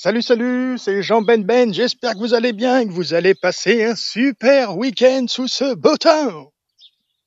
Salut, salut, c'est Jean Ben Ben. J'espère que vous allez bien et que vous allez passer un super week-end sous ce beau temps.